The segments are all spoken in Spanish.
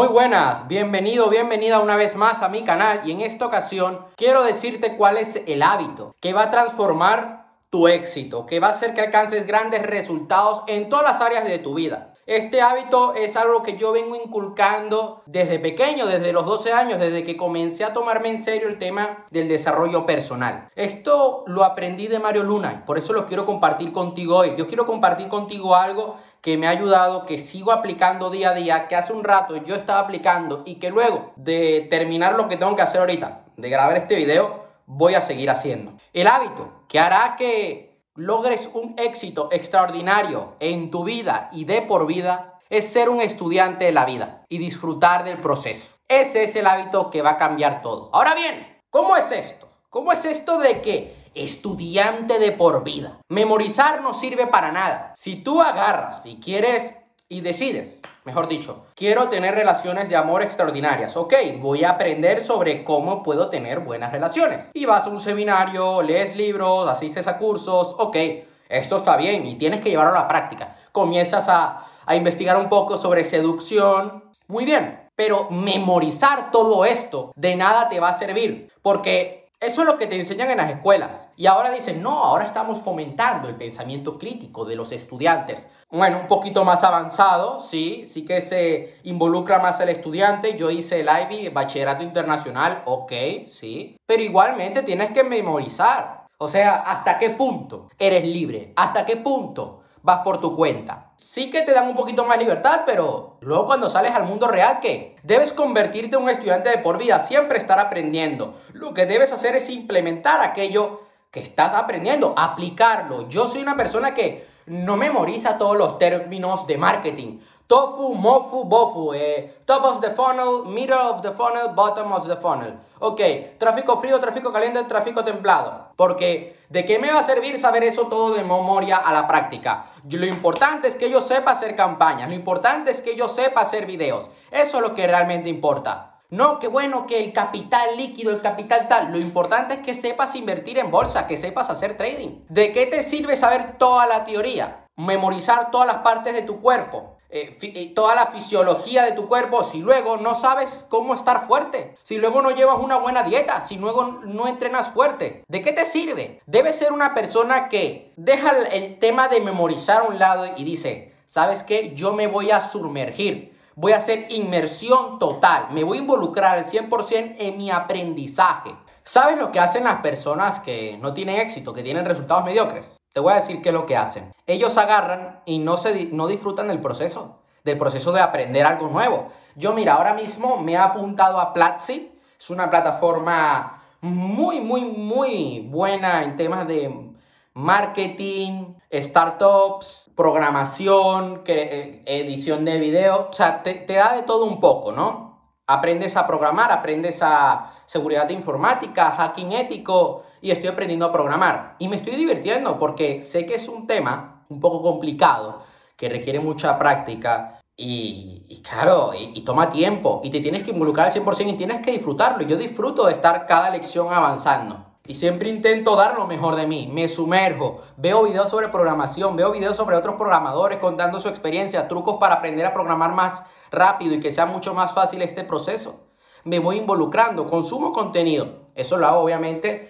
Muy buenas, bienvenido, bienvenida una vez más a mi canal y en esta ocasión quiero decirte cuál es el hábito que va a transformar tu éxito, que va a hacer que alcances grandes resultados en todas las áreas de tu vida. Este hábito es algo que yo vengo inculcando desde pequeño, desde los 12 años, desde que comencé a tomarme en serio el tema del desarrollo personal. Esto lo aprendí de Mario Luna, por eso lo quiero compartir contigo hoy. Yo quiero compartir contigo algo que me ha ayudado, que sigo aplicando día a día, que hace un rato yo estaba aplicando y que luego de terminar lo que tengo que hacer ahorita, de grabar este video, voy a seguir haciendo. El hábito que hará que logres un éxito extraordinario en tu vida y de por vida es ser un estudiante de la vida y disfrutar del proceso. Ese es el hábito que va a cambiar todo. Ahora bien, ¿cómo es esto? ¿Cómo es esto de que estudiante de por vida. Memorizar no sirve para nada. Si tú agarras, si quieres y decides, mejor dicho, quiero tener relaciones de amor extraordinarias. Ok, voy a aprender sobre cómo puedo tener buenas relaciones. Y vas a un seminario, lees libros, asistes a cursos. Ok, esto está bien y tienes que llevarlo a la práctica. Comienzas a, a investigar un poco sobre seducción. Muy bien, pero memorizar todo esto de nada te va a servir. Porque eso es lo que te enseñan en las escuelas. Y ahora dicen, no, ahora estamos fomentando el pensamiento crítico de los estudiantes. Bueno, un poquito más avanzado, sí, sí que se involucra más el estudiante. Yo hice el IB, Bachillerato Internacional, ok, sí. Pero igualmente tienes que memorizar. O sea, ¿hasta qué punto eres libre? ¿Hasta qué punto vas por tu cuenta. Sí que te dan un poquito más libertad, pero luego cuando sales al mundo real, ¿qué? Debes convertirte en un estudiante de por vida, siempre estar aprendiendo. Lo que debes hacer es implementar aquello que estás aprendiendo, aplicarlo. Yo soy una persona que no memoriza todos los términos de marketing. Tofu, mofu, bofu, eh, top of the funnel, middle of the funnel, bottom of the funnel. Ok, tráfico frío, tráfico caliente, tráfico templado. Porque, ¿de qué me va a servir saber eso todo de memoria a la práctica? Lo importante es que yo sepa hacer campañas, lo importante es que yo sepa hacer videos. Eso es lo que realmente importa. No, que bueno, que el capital líquido, el capital tal. Lo importante es que sepas invertir en bolsa, que sepas hacer trading. ¿De qué te sirve saber toda la teoría? Memorizar todas las partes de tu cuerpo. Eh, eh, toda la fisiología de tu cuerpo, si luego no sabes cómo estar fuerte, si luego no llevas una buena dieta, si luego no entrenas fuerte, ¿de qué te sirve? Debes ser una persona que deja el tema de memorizar a un lado y dice, ¿sabes qué? Yo me voy a sumergir, voy a hacer inmersión total, me voy a involucrar al 100% en mi aprendizaje. ¿Sabes lo que hacen las personas que no tienen éxito, que tienen resultados mediocres? Te voy a decir qué es lo que hacen. Ellos agarran y no, se, no disfrutan del proceso, del proceso de aprender algo nuevo. Yo, mira, ahora mismo me he apuntado a Platzi. Es una plataforma muy, muy, muy buena en temas de marketing, startups, programación, eh, edición de video. O sea, te, da de todo un poco, ¿no? Aprendes a programar, aprendes a seguridad informática, hacking ético y estoy aprendiendo a programar. Y me estoy divirtiendo porque sé que es un tema un poco complicado, que requiere mucha práctica y, claro, y, toma tiempo y te tienes que involucrar al 100% y tienes que disfrutarlo. Yo disfruto de estar cada lección avanzando. Y siempre intento dar lo mejor de mí, me sumerjo, veo videos sobre programación, veo videos sobre otros programadores contando su experiencia, trucos para aprender a programar más rápido y que sea mucho más fácil este proceso. Me voy involucrando, consumo contenido. Eso lo hago obviamente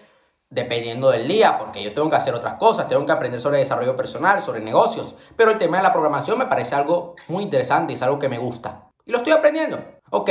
dependiendo del día, porque yo tengo que hacer otras cosas, tengo que aprender sobre desarrollo personal, sobre negocios, pero el tema de la programación me parece algo muy interesante y es algo que me gusta. Y lo estoy aprendiendo. Ok,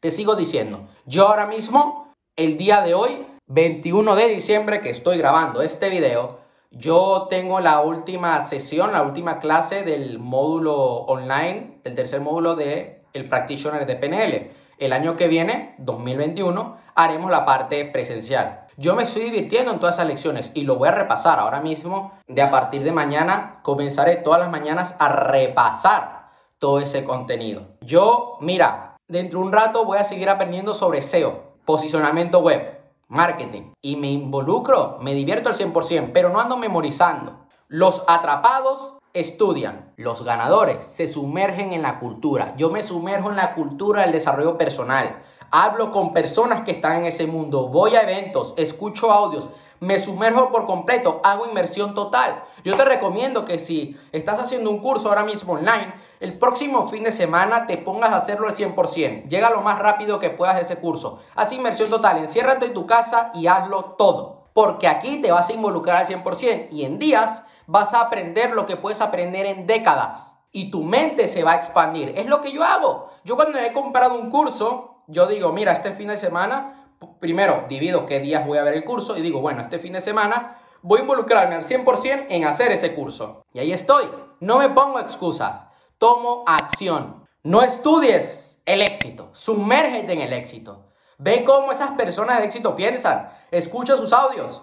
te sigo diciendo, yo ahora mismo, el día de hoy, 21 de diciembre que estoy grabando este video, yo tengo la última sesión, la última clase del módulo online, el tercer módulo de el Practitioner de PNL. El año que viene, 2021, haremos la parte presencial. Yo me estoy divirtiendo en todas esas lecciones y lo voy a repasar ahora mismo. De a partir de mañana comenzaré todas las mañanas a repasar todo ese contenido. Yo, mira, dentro de un rato voy a seguir aprendiendo sobre SEO, posicionamiento web marketing y me involucro, me divierto al 100%, pero no ando memorizando. Los atrapados estudian, los ganadores se sumergen en la cultura. Yo me sumerjo en la cultura del desarrollo personal. Hablo con personas que están en ese mundo, voy a eventos, escucho audios, me sumerjo por completo, hago inmersión total. Yo te recomiendo que si estás haciendo un curso ahora mismo online, el próximo fin de semana te pongas a hacerlo al 100%. Llega lo más rápido que puedas ese curso. Haz inversión total, enciérrate en tu casa y hazlo todo. Porque aquí te vas a involucrar al 100% y en días vas a aprender lo que puedes aprender en décadas. Y tu mente se va a expandir. Es lo que yo hago. Yo cuando he comprado un curso, yo digo, mira, este fin de semana, primero divido qué días voy a ver el curso y digo, bueno, este fin de semana voy a involucrarme al 100% en hacer ese curso. Y ahí estoy. No me pongo excusas. Tomo acción. No estudies el éxito. Sumérgete en el éxito. Ve cómo esas personas de éxito piensan. Escucha sus audios.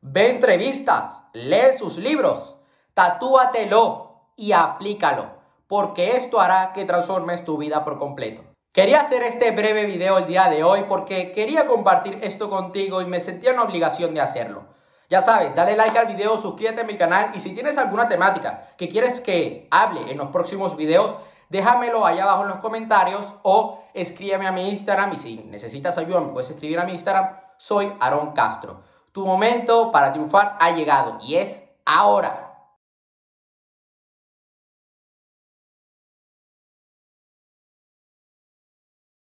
Ve entrevistas. Lee sus libros. Tatúatelo y aplícalo. Porque esto hará que transformes tu vida por completo. Quería hacer este breve video el día de hoy porque quería compartir esto contigo y me sentía una obligación de hacerlo. Ya sabes, dale like al video, suscríbete a mi canal y si tienes alguna temática que quieres que hable en los próximos videos, déjamelo allá abajo en los comentarios o escríbeme a mi Instagram y si necesitas ayuda me puedes escribir a mi Instagram, soy Aaron Castro. Tu momento para triunfar ha llegado y es ahora.